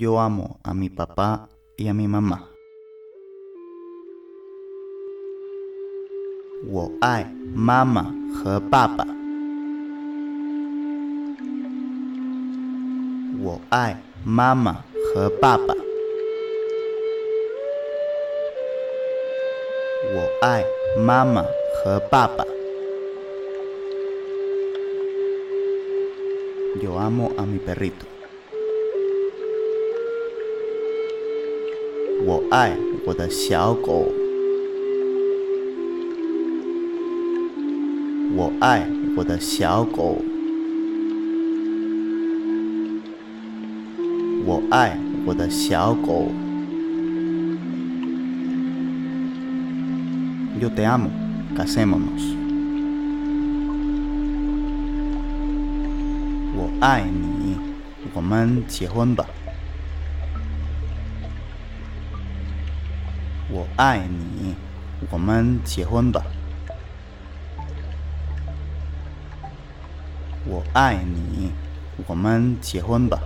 Yo amo a mi papá y a mi mamá. 我爱妈妈和爸爸。我爱妈妈和爸爸。我爱妈妈和爸爸。Yo amo a mi perrito. 我爱我的小狗。我爱我的小狗。我爱我的小狗。Yo te amo. Casémonos. 我爱你，我们结婚吧。爱你，我们结婚吧。我爱你，我们结婚吧。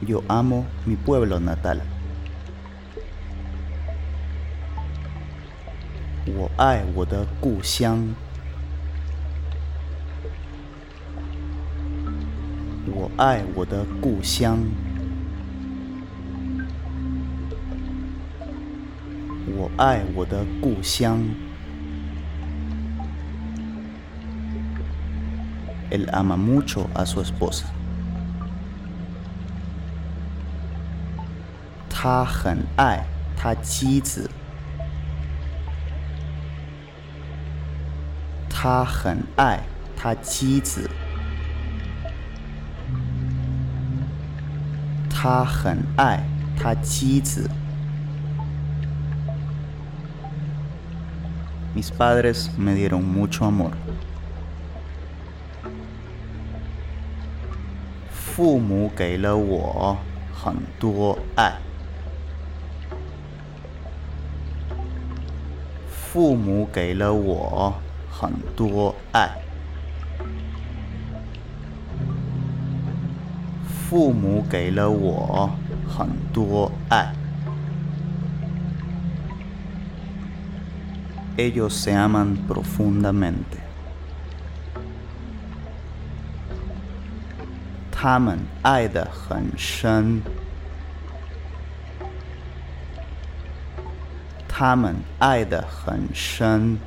Yo amo mi pueblo natal。我爱我的故乡。我爱我的故乡。爱我的故乡。Él ama mucho a su esposa. 他很爱他妻子。他很爱他妻子。他很爱他妻子。Mis padres me dieron mucho amor. 父 Ellos se aman profundamente. 他们爱得很深。他们爱得很深。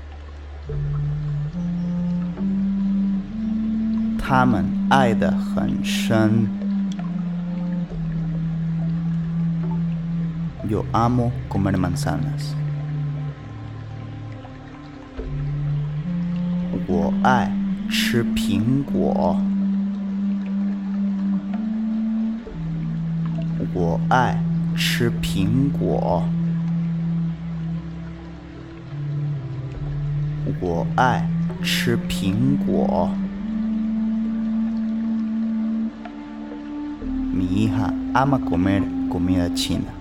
他们爱得很深。Yo amo comer manzanas。我爱吃苹果。我爱吃苹果。我爱吃苹果。Mi hija ama comer comida china。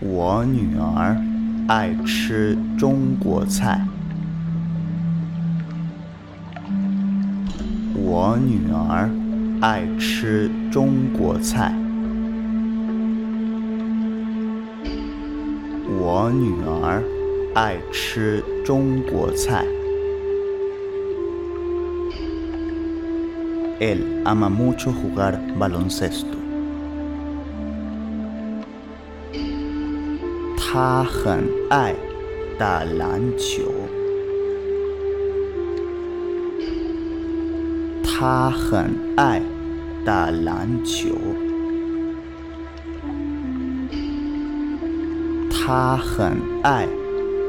我女儿爱吃中国菜。我女儿爱吃中国菜。我女儿爱吃中国菜。Él ama mucho jugar baloncesto。他很爱打篮球。他很爱打篮球。他很爱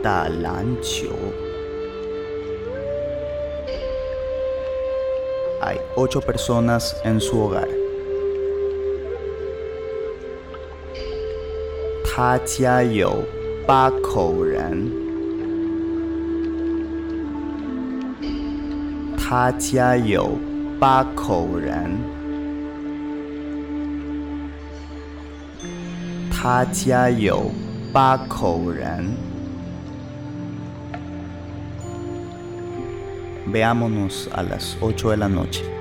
打篮球。Hay ocho personas en su hogar。 他家有八口人。他家有八口人。他家有。八口人。Veámonos a las 8 de la noche.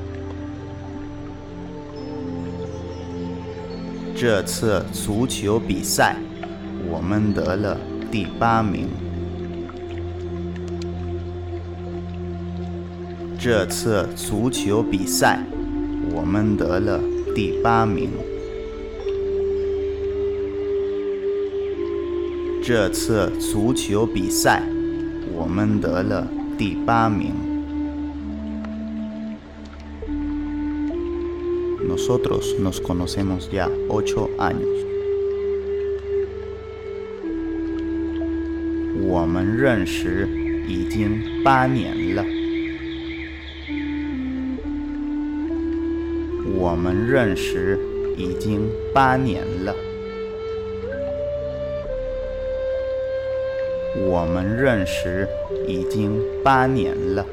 这次足球比赛，我们得了第八名。这次足球比赛，我们得了第八名。这次足球比赛。我们得了第八名。Nosotros nos conocemos ya ocho años。我们认识已经八年了。我们认识已经八年了。我们认识已经八年了。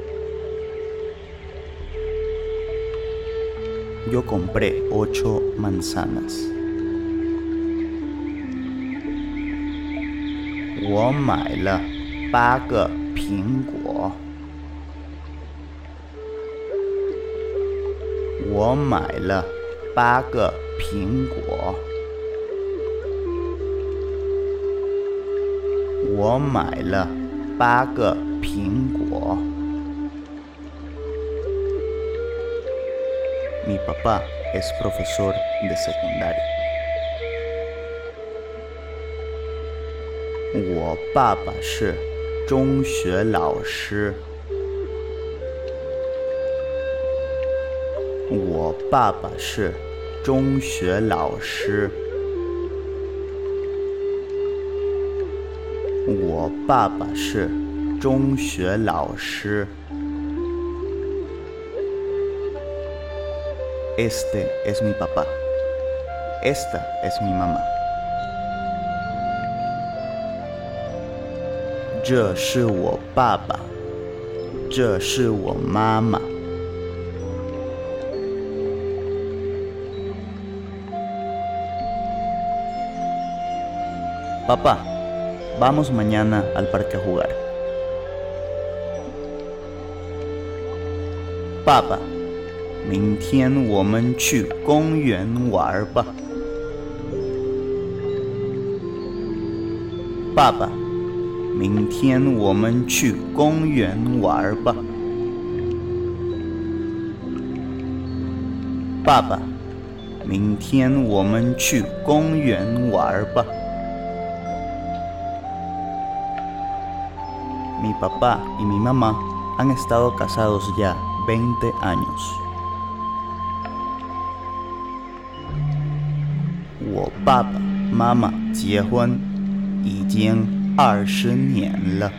Yo compré ocho manzanas 我买了八个苹果我买了八个苹果我买了八个苹果。パパは教授。我爸爸是中学老师。我爸爸是中学老师。我爸爸是中学老师。Este es mi papá. Esta es mi mamá. 这是我爸爸，这是我妈妈。爸爸。Vamos mañana al parque a jugar. Papá, 明天我们去公园玩吧。爸爸，明天我们去公园玩吧。爸爸，明天我们去公园玩吧。Mi papá y mi mamá han estado casados ya 20 años. 妈妈结婚已经二十年了。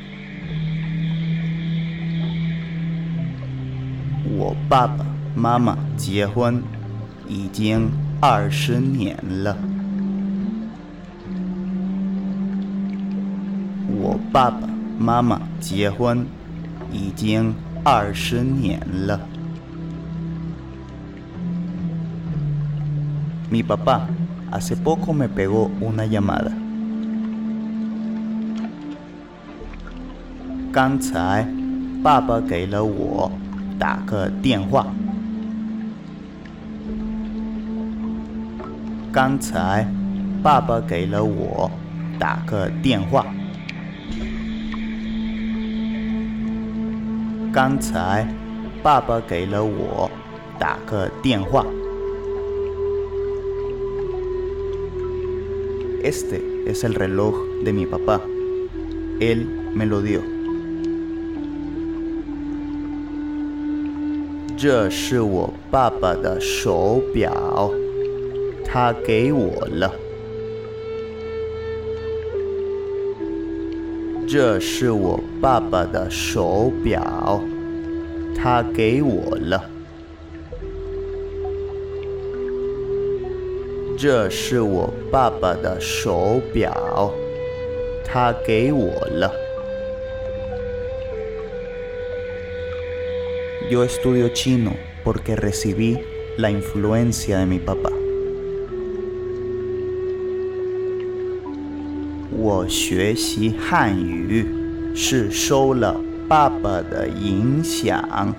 我爸爸妈妈结婚已经二十年了。我爸爸。妈妈结婚已经二十年了。Mi papá hace poco me pegó una llamada。刚才爸爸给了我打个电话。刚才爸爸给了我打个电话。刚才爸爸给了我打个电话。Este es el reloj de mi papá. Él me lo dio. 这是我爸爸的手表，他给我了。 这是我爸爸的手表，他给我了。 这是我爸爸的手表，他给我了。Yo estudio chino porque recibí la influencia de mi papá. 我学习汉语是受了爸爸的影响。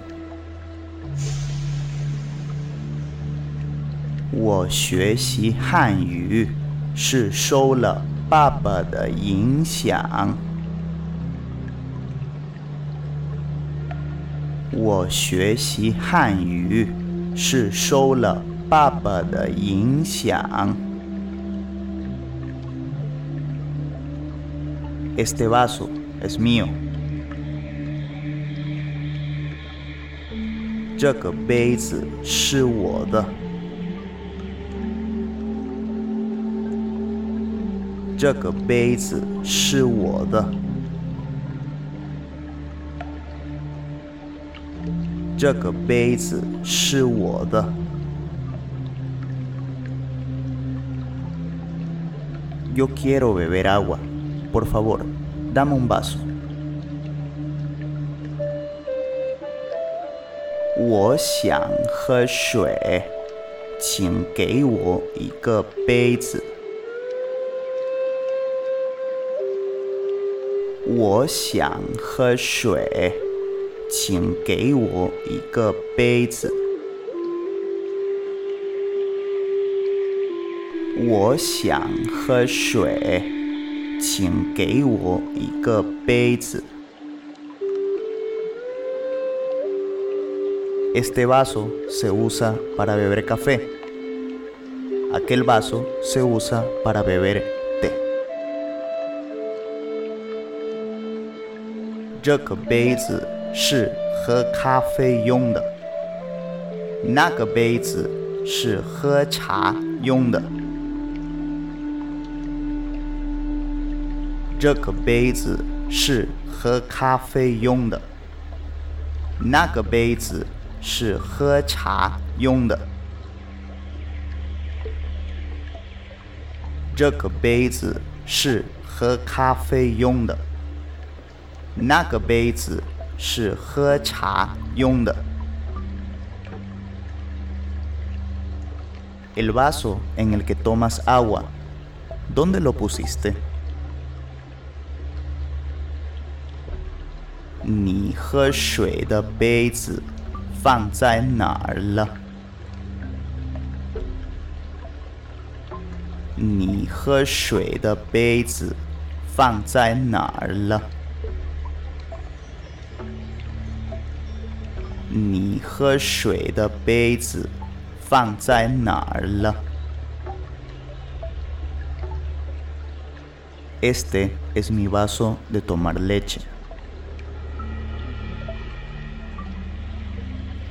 学习汉语是受了爸爸的影响。我学习汉语是受了爸爸的影响。Este vaso es mío。这个杯子是我的。这个杯子是我的。这个杯子是我的。Yo quiero beber agua. Por favor, dame un vaso. 我想喝水，请给我一个杯子。我想喝水。请给我一个杯子。我想喝水，请给我一个杯子。Este vaso se usa para beber café. Aquel vaso se usa para beber 这个杯子。是喝咖啡用的，那个杯子是喝茶用的。这个杯子是喝咖啡用的，那个杯子是喝茶用的。这个杯子是喝咖啡用的，那个杯子。是喝茶用的。El vaso en el que tomas agua, ¿dónde lo pusiste? 你喝水的杯子放在哪儿了？你喝水的杯子放在哪儿了？你喝水的杯子放在哪儿了？Este es mi vaso de tomar leche。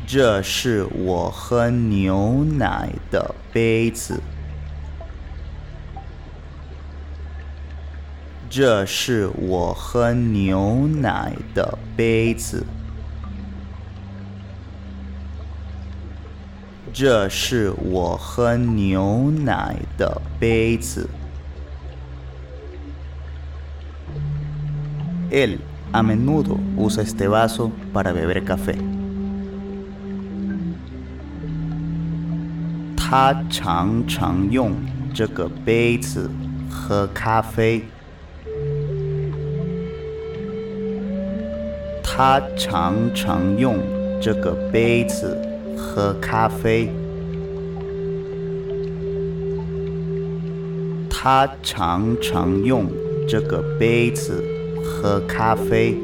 这是我喝牛奶的杯子。这是我喝牛奶的杯子。这是我喝牛奶的杯子。Él a menudo usa este vaso para beber café。他常常用这个杯子喝咖啡。他常常用这个杯子。喝咖啡。他常常用这个杯子喝咖啡。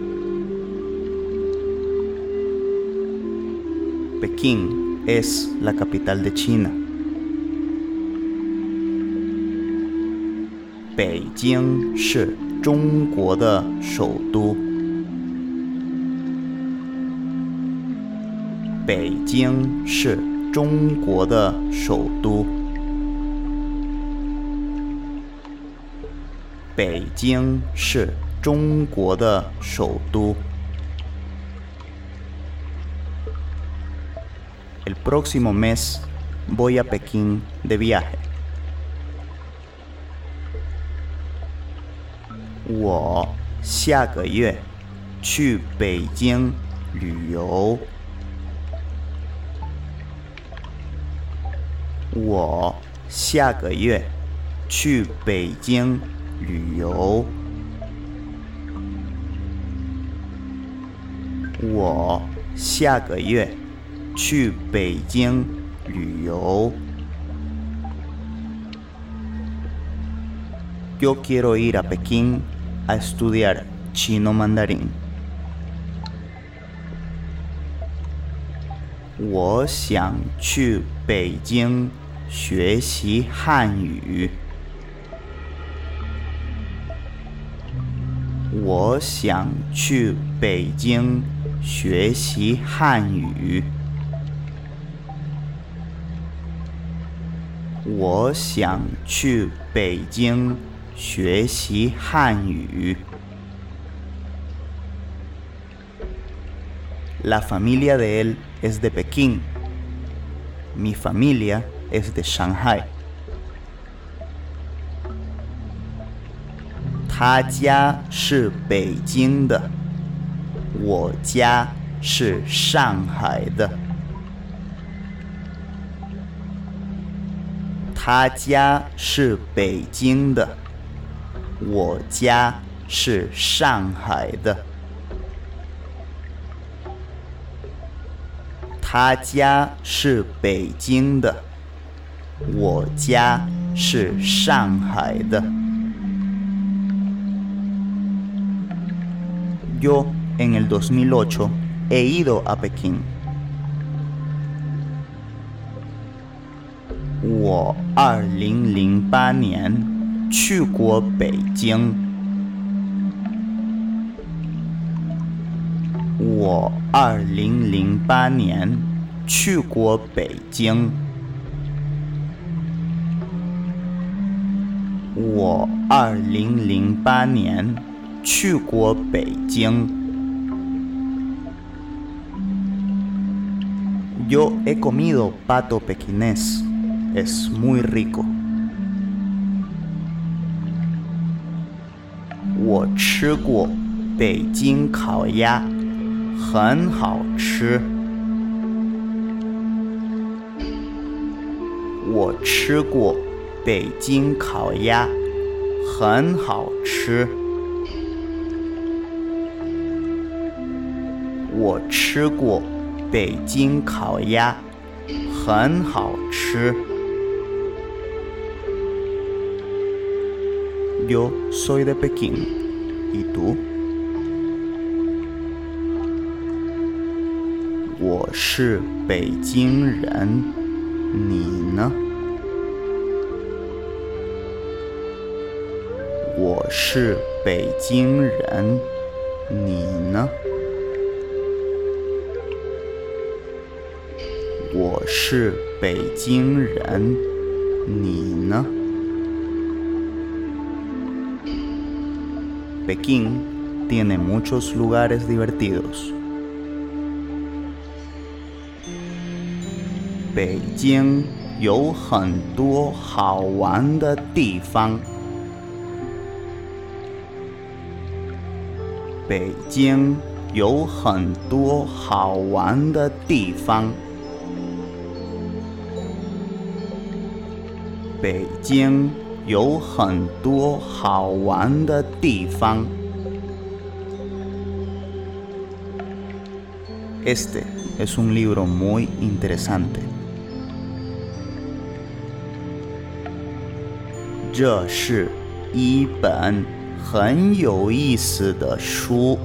Pekín es la capital de China。北京是中国的首都。北京是中国的首都。北京是中国的首都。El próximo mes voy a Pekín de viaje. 我下个月去北京旅游。我下个月去北京旅游。我下个月去北京旅游。Yo quiero ir a Pekín a estudiar chino mandarín. 我想去北京学习汉语。我想去北京学习汉语。我想去北京学习汉语。La familia de él es de Pekín. Mi familia es de Shanghai. 他家是北京的，我家是上海的。他家是北京的，我家是上海的。他家是北京的，我家是上海的。Yo en el 2008 he ido a Pekín. 我二零零八年去过北京。我二零零八年去过北京。我二零零八年去过北京。Yo he comido pato pequinés. Es muy rico. 我吃过北京烤鸭，很好吃。我吃过北京烤鸭，很好吃。我吃过北京烤鸭，很好吃。Yo soy de Pekín. ¿Y tú? 我是北京人，你呢？我是北京人，你呢？我是北京人，你呢？Pekín tiene muchos lugares divertidos. 北京有很多好玩的地方。 北京有很多好玩的地方。北京。有很多好玩的地方。Este es un libro muy interesante。这是一本很有意思的书。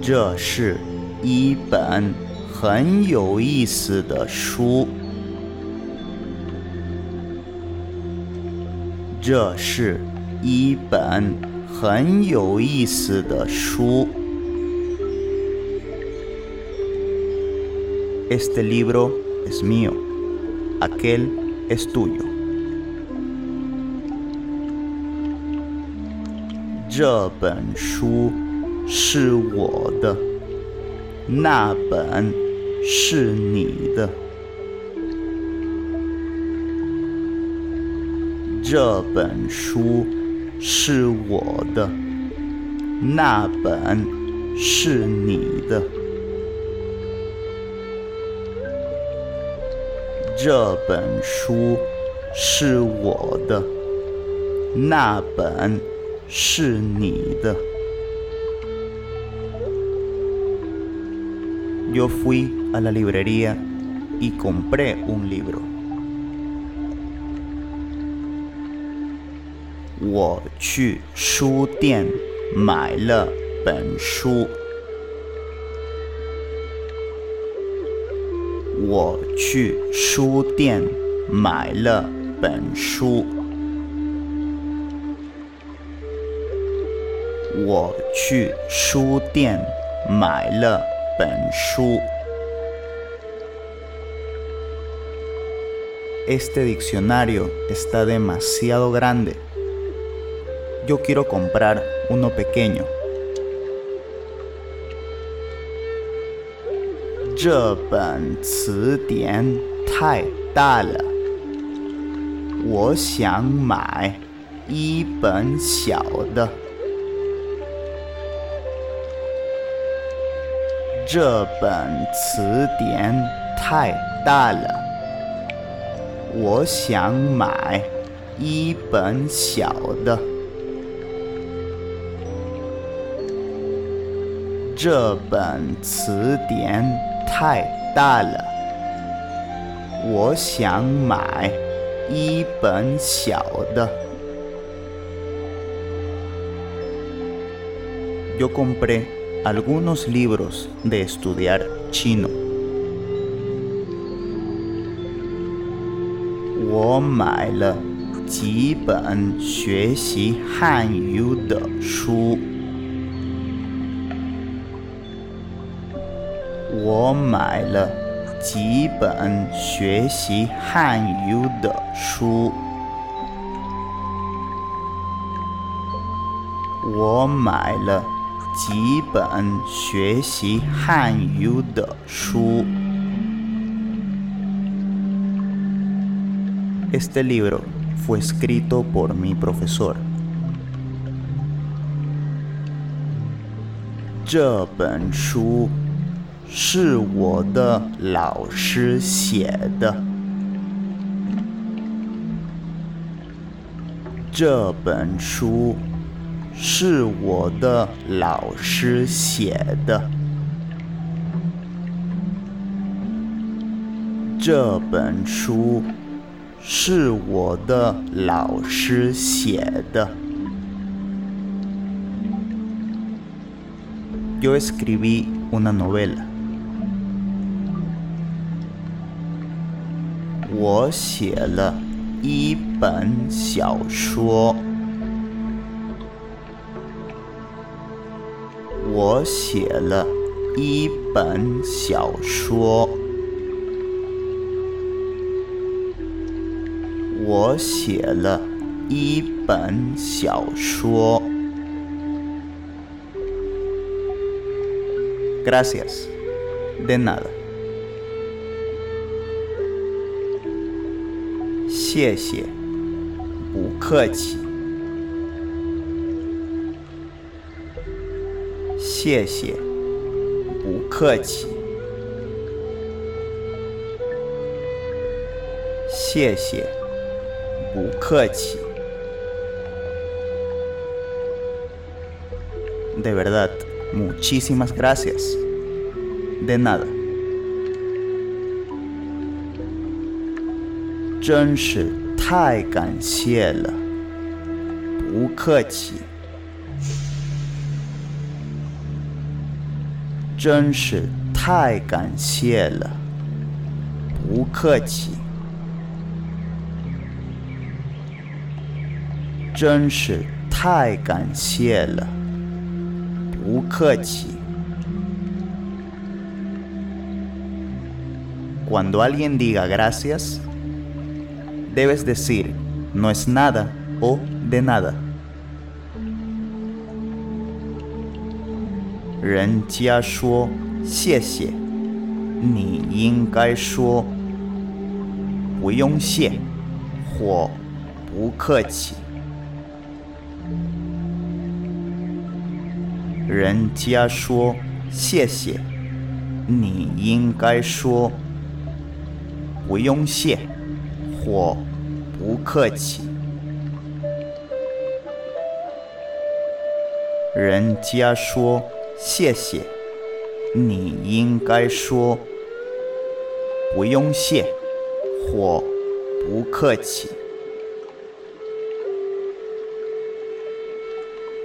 这是一本很有意思的书。这是一本很有意思的书。Este libro es mío. Aquel es tuyo. 这本书是我的，那本是你的。这本书是我的，那本是你的。这本书是我的，那本是你的。Yo fui a la librería y compré un libro. 我去书店买了本书。我去书店买了本书。我去书店买了本书。Este diccionario está demasiado grande. Yo quiero comprar uno pequeño. 这本词典太大了，我想买一本小的。 这本词典太大了，我想买一本小的。这本词典。太大了，我想买一本小的。Yo compré algunos libros de estudiar chino。我几本学习汉语的书。Este libro fue escrito por mi profesor。这本书。是我的老师写的。这本书是我的老师写的。这本书是我的老师写的。Yo escribí una novela. 我写了一本小说。我写了一本小说。我写了一本小说。Gracias. De nada. 谢谢，不客气。谢谢，不客气。谢谢，不客气。De verdad, muchísimas gracias. De nada. 真是太感谢了，不客气。真是太感谢了，不客气。真是太感谢了，不客气。Cuando alguien diga gracias. debes decir no es nada o de nada. 人家说谢谢，你应该说不用谢或不客气。人家说谢谢，你应该说不用谢或不客气。人家说谢谢，你应该说不用谢或不客气。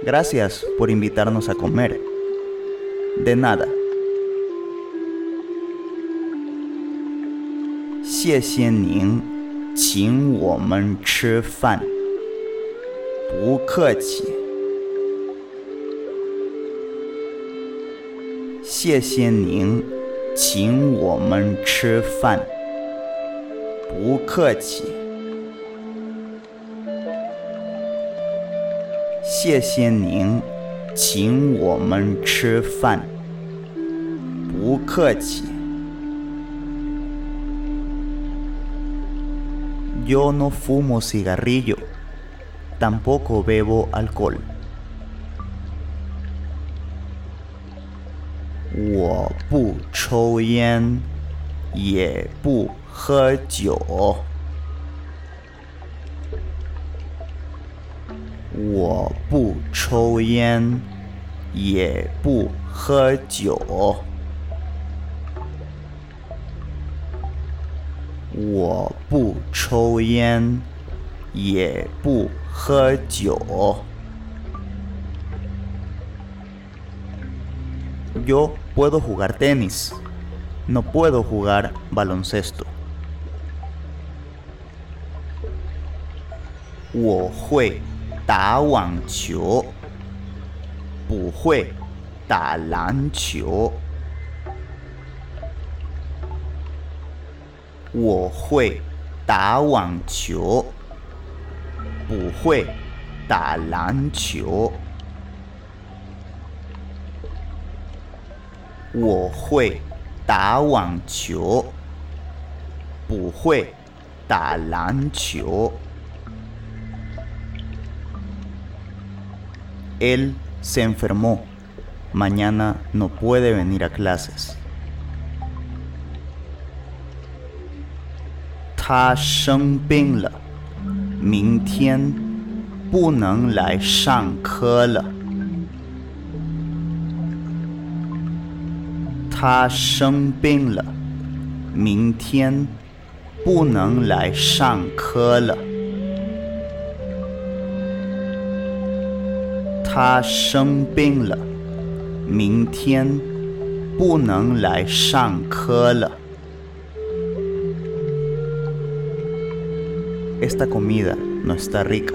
Gracias por invitarnos a comer. De nada. 谢谢您请我们吃饭。不客气。谢谢您请我们吃饭。不客气。谢谢您请我们吃饭。不客气。Yo no fumo cigarrillo, tampoco bebo alcohol. 抽烟，也不喝酒。我不抽烟，也不喝酒。我不抽烟，也不喝酒。Yo puedo jugar tenis, no puedo jugar baloncesto. 我会打网球，不会打篮球。我会打网球，不会打篮球。我会打网球，不会打篮球。Él se enfermó. Mañana no puede venir a clases. 他生病了，明天不能来上课了。他生病了，明天不能来上课了。他生病了，明天不能来上课了。Esta comida no está rica。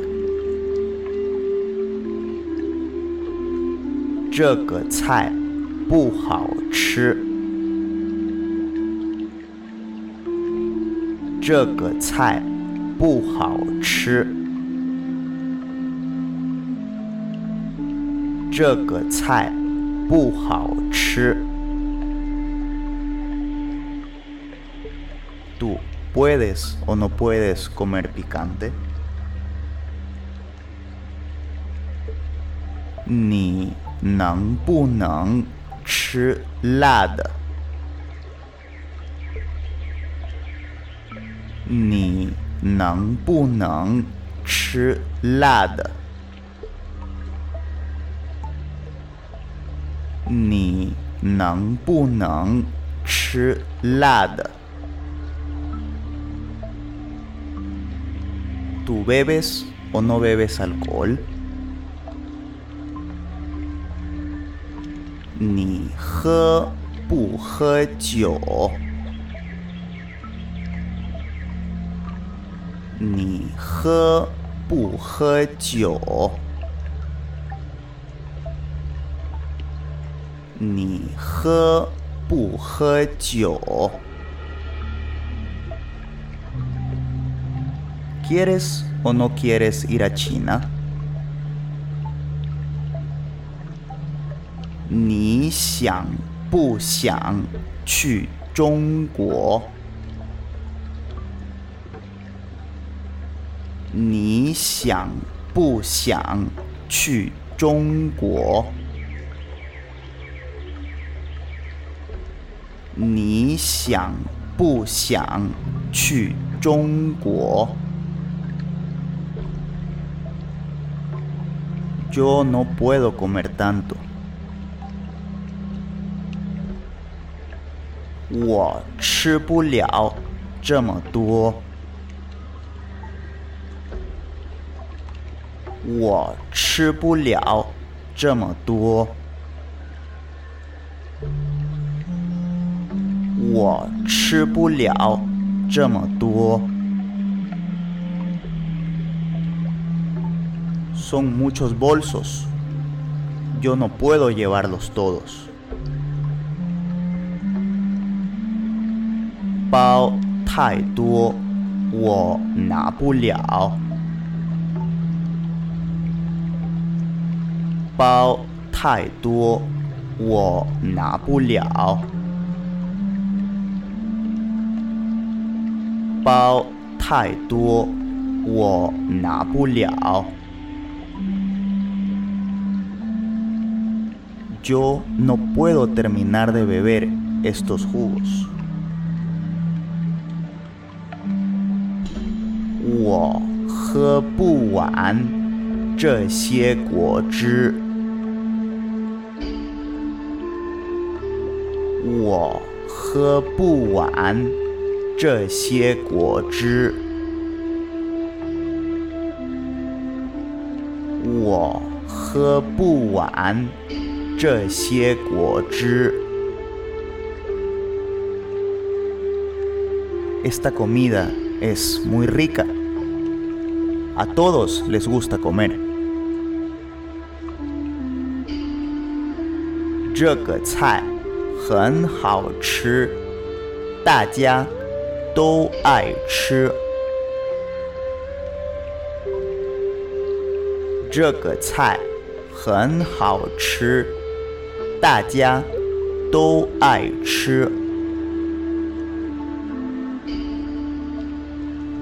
这个菜不好吃。这个菜不好吃。这个菜不好吃。Tú puedes o no puedes comer picante？你能不能吃辣的？你能不能吃辣的？你能不能吃辣的？¿Tú bebes o no bebes alcohol？你喝不喝酒？你喝不喝酒？你喝不喝酒？¿Quieres o no quieres ir a China？ 你想不想去中国？你想不想去中国？你想不想去中国？Yo no puedo comer tanto。我吃不了这么多。我吃不了这么多。我吃不了这么多。Son muchos bolsos. Yo no puedo llevarlos todos. 太多，我拿不了。包太多，我拿不了。包太多，我拿不了。Yo no puedo terminar de beber estos jugos。 我喝不完这些果汁。我喝不完这些果汁。我喝不完这些果汁。Esta comida es muy rica. A todos les gusta comer.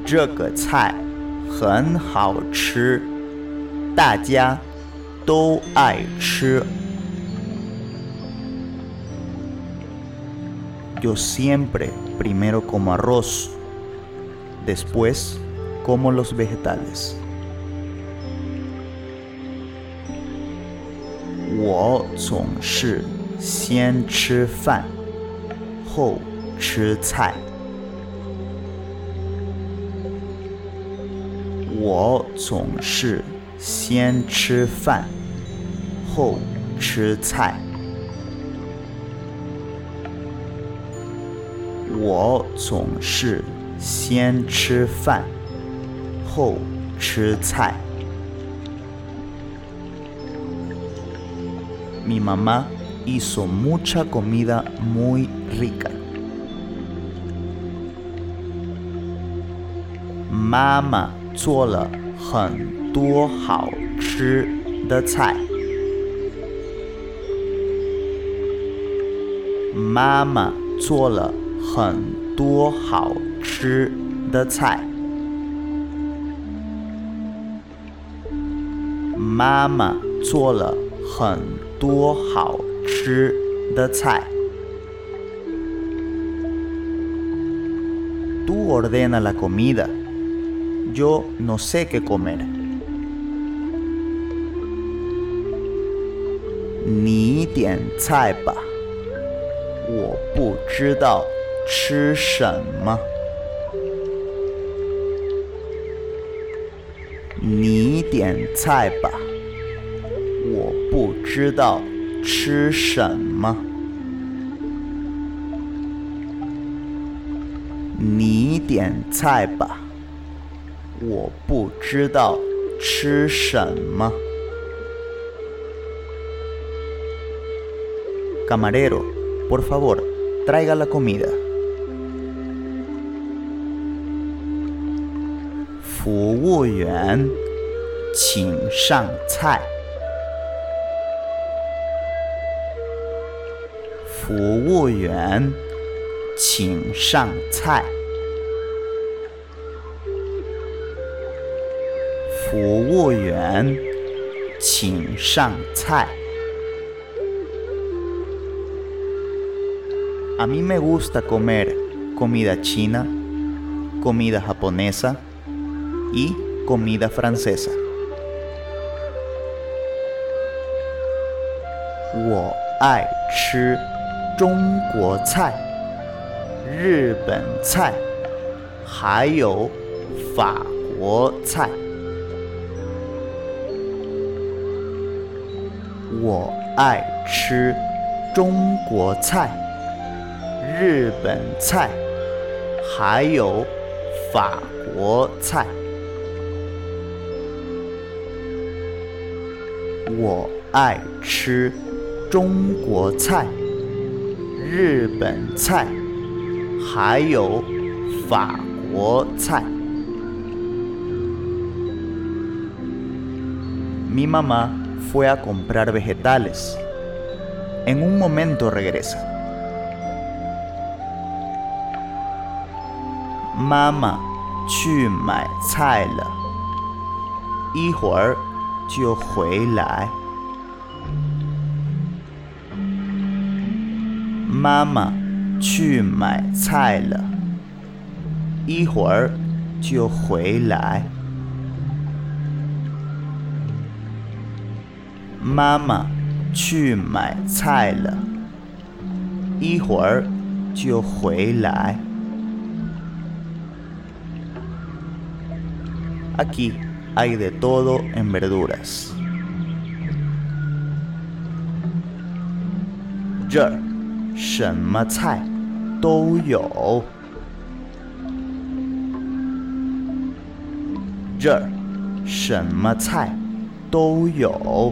这个菜。很好吃，大家都爱吃。这个菜很好吃，大家都爱吃。这个菜很好吃，大家都爱吃。Yo siempre primero como arroz, después como los vegetales. 我总是先吃饭，后吃菜。总是先吃饭，后吃菜。我总是先吃饭，后吃菜。Mi mamá hizo mucha comida muy rica。妈妈做了很多好吃的菜。妈妈做了。很多好吃的菜。妈妈做了很多好吃的菜。Tú ordena la comida. 你点菜吧，我不知道。吃什么？你点菜吧，我不知道吃什么。你点菜吧，知道吃什么。Camarero, por favor, traiga la comida. 服务员，请上菜。服务员，请上菜。务员，请上菜。A mí me gusta comer comida china, comida japonesa y comida francesa. 我爱吃中国菜、日本菜，还有法国菜。 我爱吃中国菜、日本菜，还有法国菜。我爱吃中国菜、日本菜，还有法国菜。Mi mamá fue a comprar vegetales. En un momento regresa. Mama tu mi tía ihor tu mama tu mi tía ihor tu 妈妈去买菜了，一会儿就回来。Aquí hay de todo en verduras. 这儿什么菜都有。这儿什么菜都有。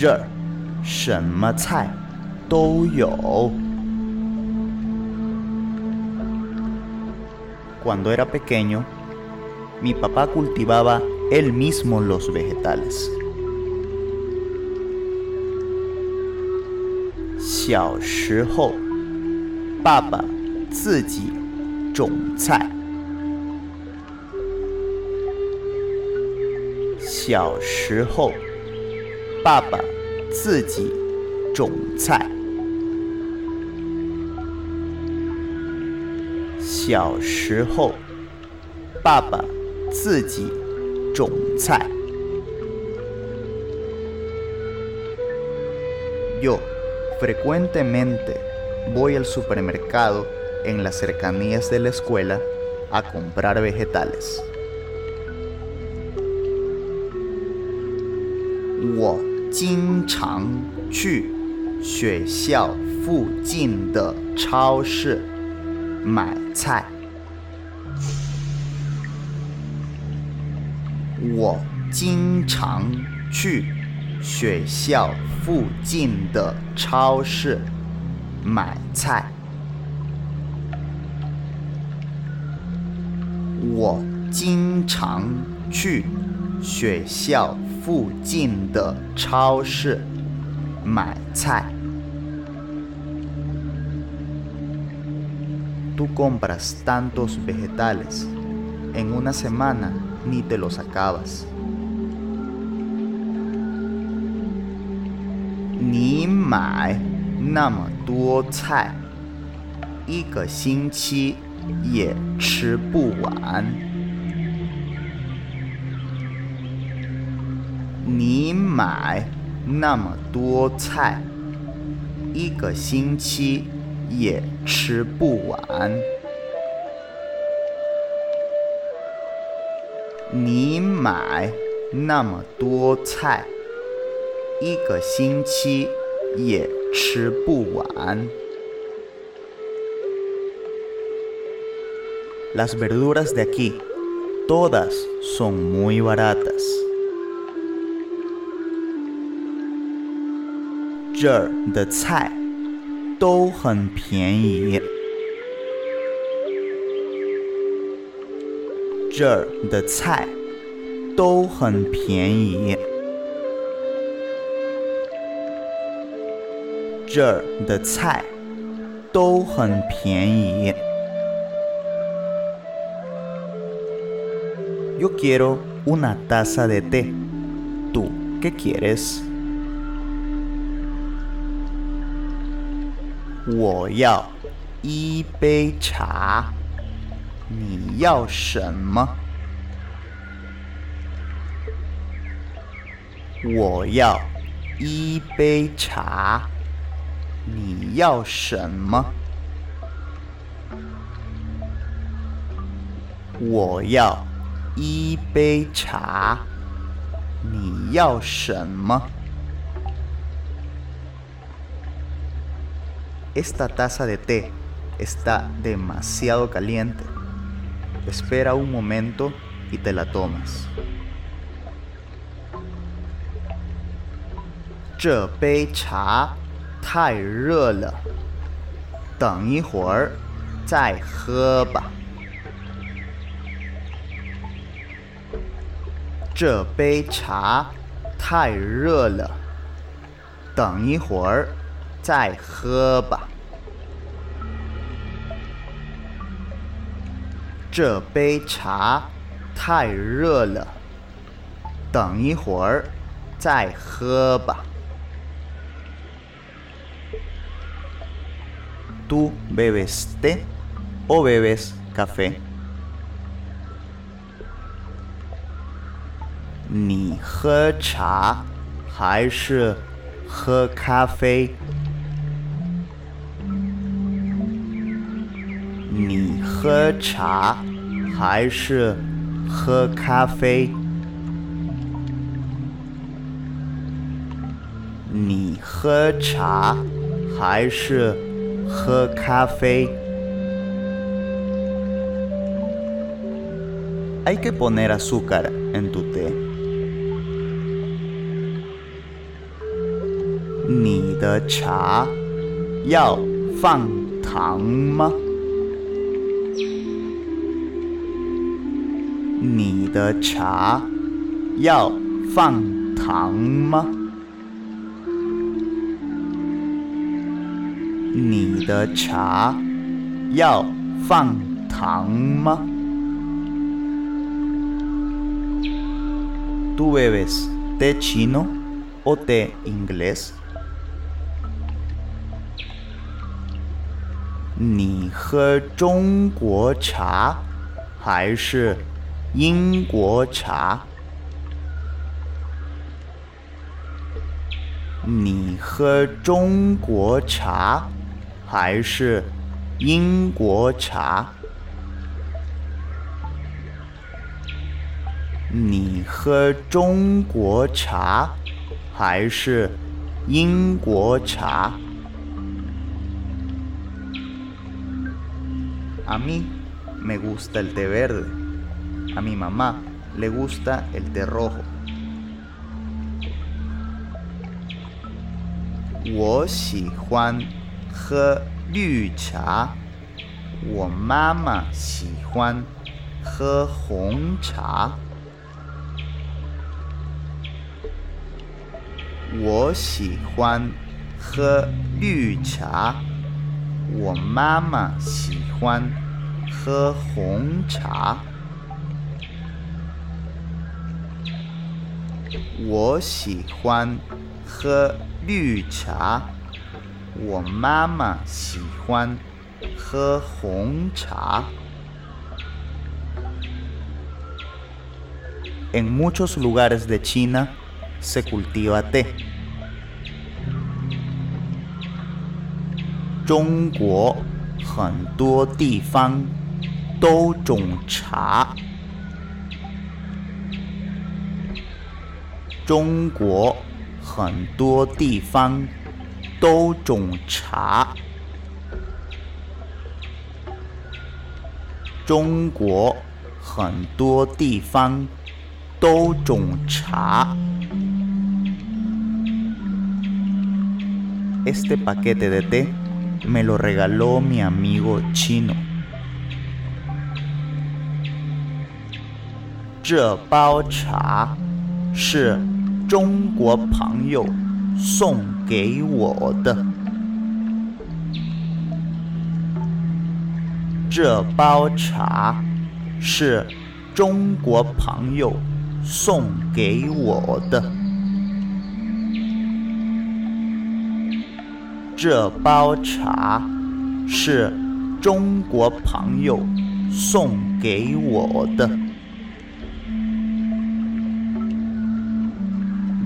这儿什么菜都有。Cuando era pequeño, mi papá cultivaba él mismo los vegetales. 小时候，爸爸自己种菜。小时候， 爸爸自己种菜。小时候，爸爸自己种菜。Yo frecuentemente voy al supermercado en las cercanías de la escuela a comprar vegetales. 经常去学校附近的超市买菜。我经常去学校附近的超市买菜。我经常去学校附近的超市买菜。Tú compras tantos vegetales. En una semana ni te los acabas. 你买那么多菜，一个星期也吃不完。你买那么多菜，一个星期也吃不完。你买那么多菜，一个星期也吃不完。Las verduras de aquí, todas son muy baratas. 这儿的菜都很便宜。这儿的菜都很便宜。这儿的菜都很便宜。Yo quiero una taza de té. ¿Tú qué quieres? 我要一杯茶。你要什么？我要一杯茶。你要什么？我要一杯茶。你要什么？Esta taza de té está demasiado caliente. Espera un momento y te la tomas. 这再喝吧。这杯茶太热了，等一会儿再喝吧。这杯茶太热了，等一会儿再喝吧。¿Tú bebes té o bebes café? 你喝茶还是喝咖啡？你喝茶还是喝咖啡？你喝茶还是喝咖啡？Hay que poner azúcar en tu té. 你的茶要放糖吗？你的茶要放糖吗？你的茶要放糖吗？¿Tú bebes té chino o té inglés? 你喝中国茶还是英国茶？你喝中国茶还是英国茶？你喝中国茶还是英国茶？A mí me gusta el té verde. A mi mamá le gusta el té rojo. 我喜欢喝绿茶，我妈妈喜欢喝红茶。我喜欢喝绿茶，我妈妈喜欢。喝红茶，我喜欢喝绿茶，我妈妈喜欢喝红茶。En muchos lugares de China se cultiva té。中国很多地方。都种茶。中国很多地方都种茶。中国很多地方都种茶。Este paquete de té me lo regaló mi amigo chino. 这包茶是中国朋友送给我的。这包茶是中国朋友送给我的。这包茶是中国朋友送给我的。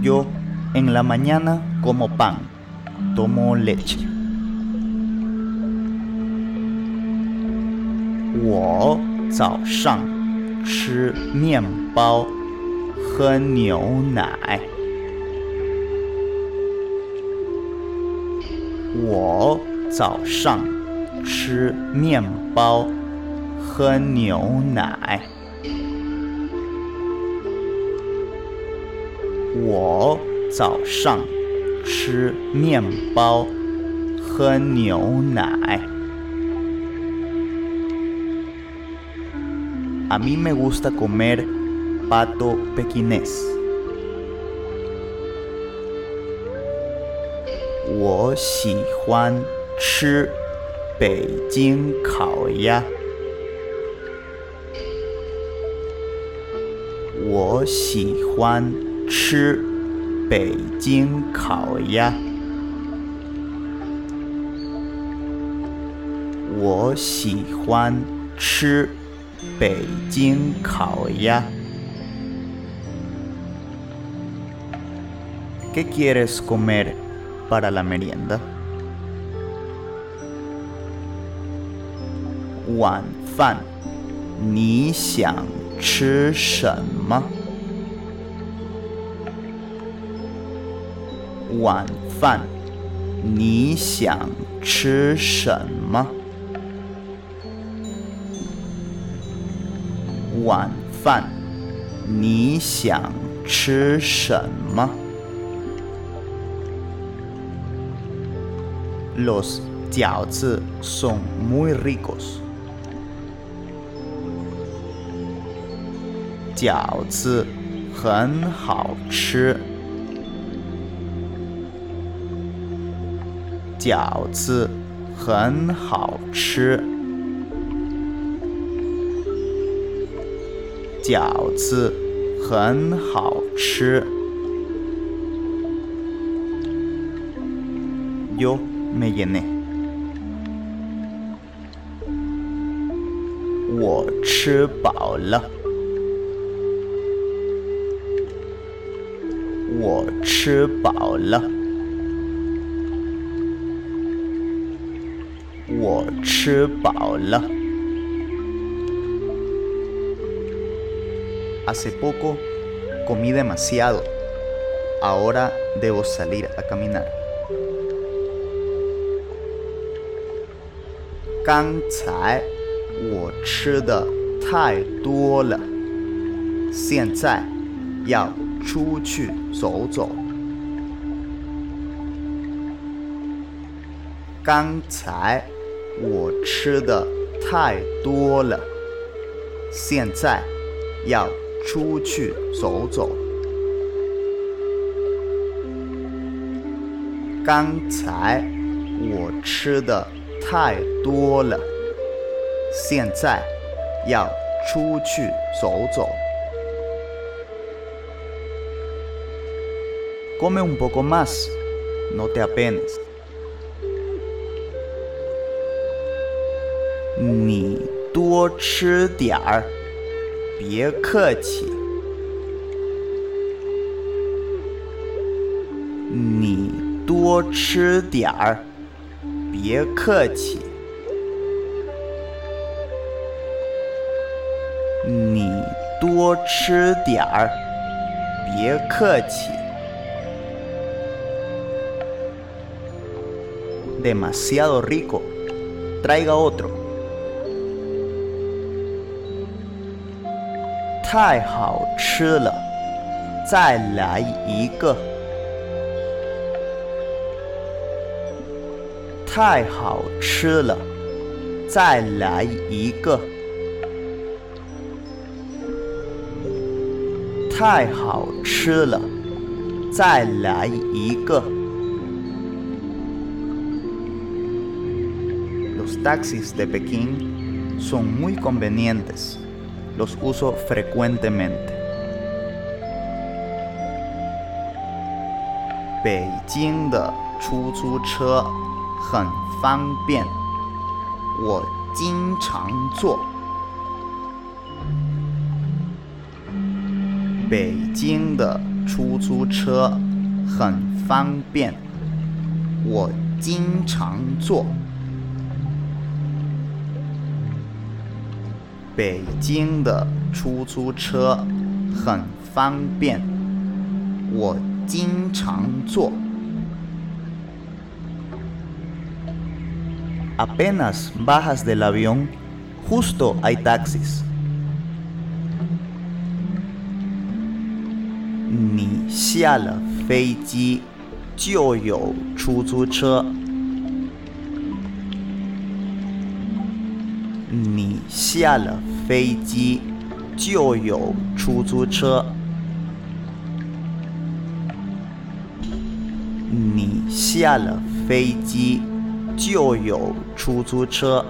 Yo en la mañana como pan, tomo leche. 我早上吃面包，喝牛奶。我早上吃面包，喝牛奶。我早上吃面包，喝牛奶。A mí me gusta comer pato pequinés. 我喜欢吃北京烤鸭。我喜欢吃北京烤鸭。我喜欢吃北京烤鸭。¿Qué quieres comer para la merienda? 晚饭你想吃什么？晚饭你想吃什么？晚饭你想吃什么？Los 饺子 son muy ricos。饺子很好吃。饺子很好吃。饺子很好吃。Yo me llené。我吃饱了。我吃饱了。吃饱了。Hace poco comí demasiado. Ahora debo salir a caminar. 刚才我吃的太多了，现在要出去走走。刚才我吃的太多了，现在要出去走走。刚才我吃的太多了，现在要出去走走。Come un poco más, no te apenes. 多吃点儿，别客气。你多吃点儿，别客气。你多吃点儿，别客气。Demasiado rico. Traiga otro. 太好吃了，再来一个。太好吃了，再来一个。太好吃了，再来一个。Los taxis de Pekín son muy convenientes. Los uso frecuentemente. 北京的出租车很方便，我经常坐。北京的出租车很方便，我经常坐。北京的出租车很方便，我经常坐。Apenas bajas del avión, justo hay taxis. 你下了飞机就有出租车。下了飞机就有出租车。你下了飞机就有出租车。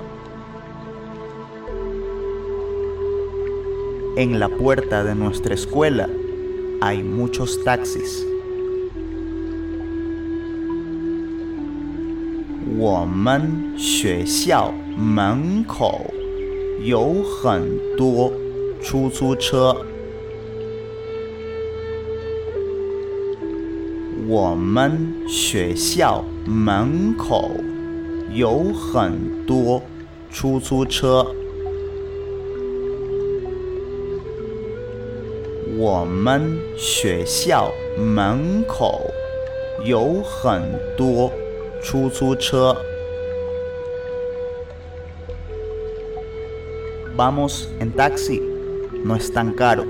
En la puerta de nuestra escuela hay muchos taxis. 我们学校门口 有很多出租车。我们学校门口有很多出租车。我们学校门口有很多出租车。Vamos en taxi, no es tan caro.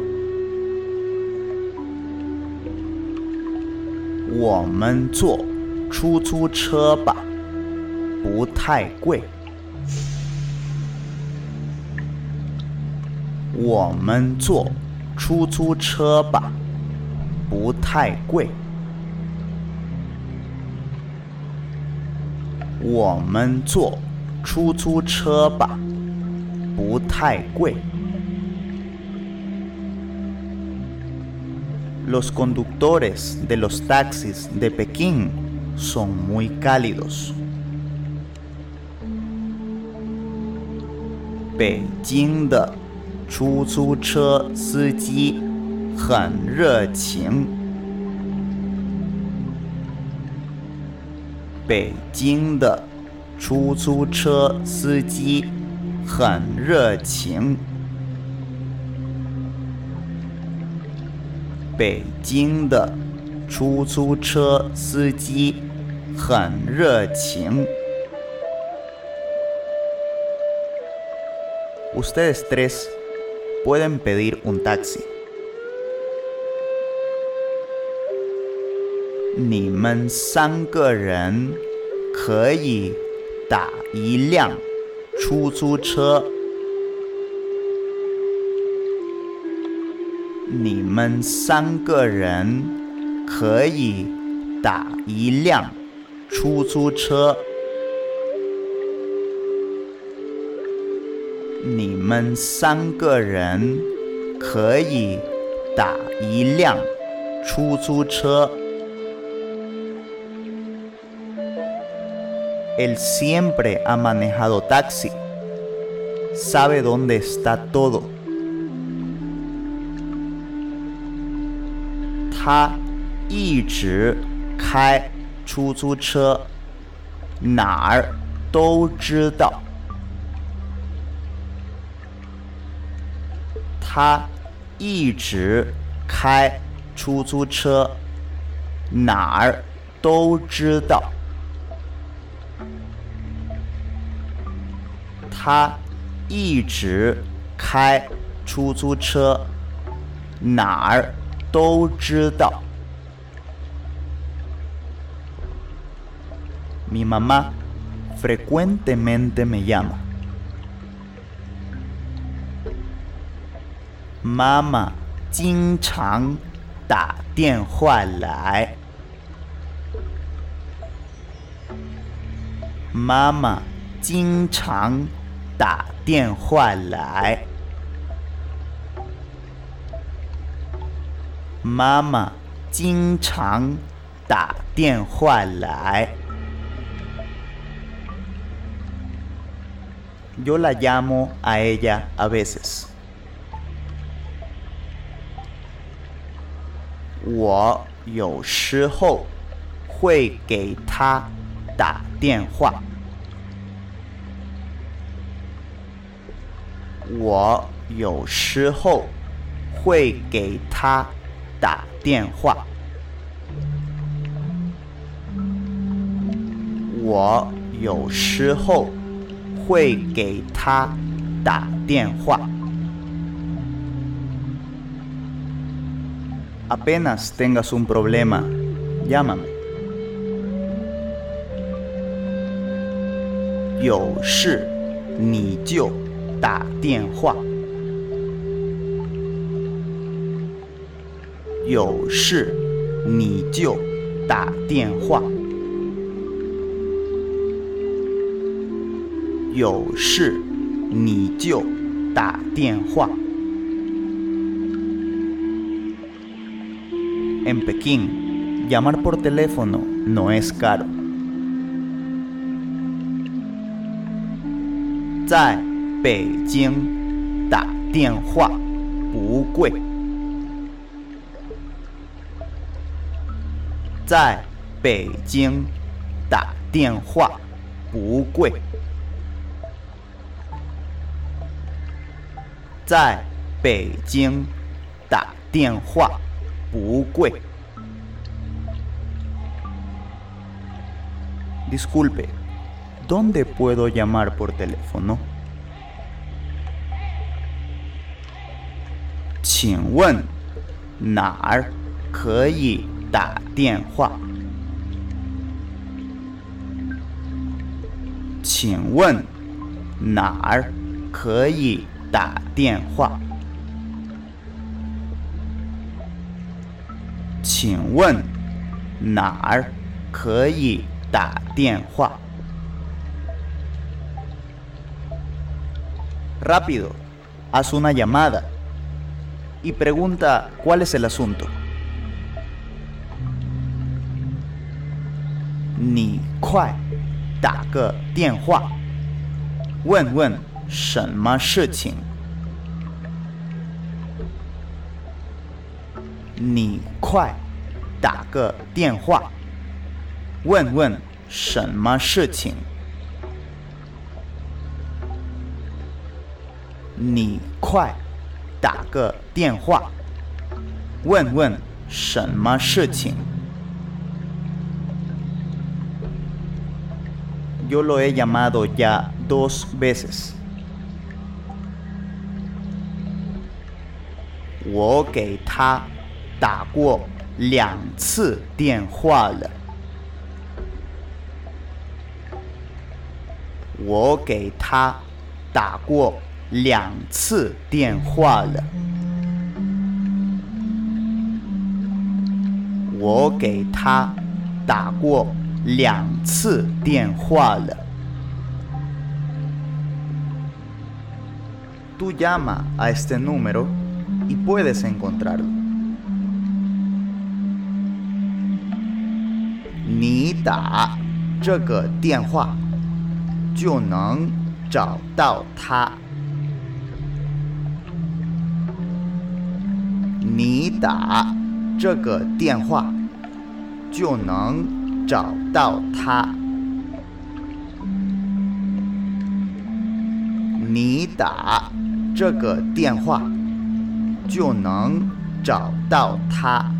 我们坐出租车吧，不太贵。我们坐出租车吧，不太贵。我们坐出租车吧。不太贵。Los conductores de los taxis de Pekín son muy cálidos. 北京的出租车司机很热情。北京的出租车司机。 很热情。北京的出租车司机很热情。Ustedes tres pueden pedir un taxi。你们三个人可以打一辆。出租车，你们三个人可以打一辆出租车。你们三个人可以打一辆出租车。Él siempre ha manejado taxi. Sabe dónde está todo. 他一直开出租车，哪儿都知道。他一直开出租车，哪儿都知道。 他一直开出租车，哪儿都知道。Mi mamá frecuentemente me llama。妈妈经常打电话来。妈妈经常。打电话来。妈妈经常打电话来。Yo la llamo a ella a veces. 我有时候会给她打电话。我有时候会给他打电话。我有时候会给他打电话。Apenas tengas un problema, llámame. 有事你就 打电话。有事你就打电话。有事你就打电话。En Pekín, llamar por teléfono no es caro. 在 北京打电话不贵。在北京打电话不贵。在北京打电话不贵。Disculpe, ¿dónde puedo llamar por teléfono? 请问哪儿可以打电话？请问哪儿可以打电话？请问哪儿可以打电话？Rápido, haz una llamada y pregunta cuál es el asunto. 你快打个电话，问问什么事情。你快打个电话，问问什么事情。你快打个电话，问问什么事情。Yo lo he llamado ya dos veces. 我给他打过两次电话了。我给他打过两次电话了。我给他打过两次电话了。Tú llama a este número y puedes encontrarlo. 你打这个电话就能找到他。你打这个电话就能找到他。你打这个电话就能找到他。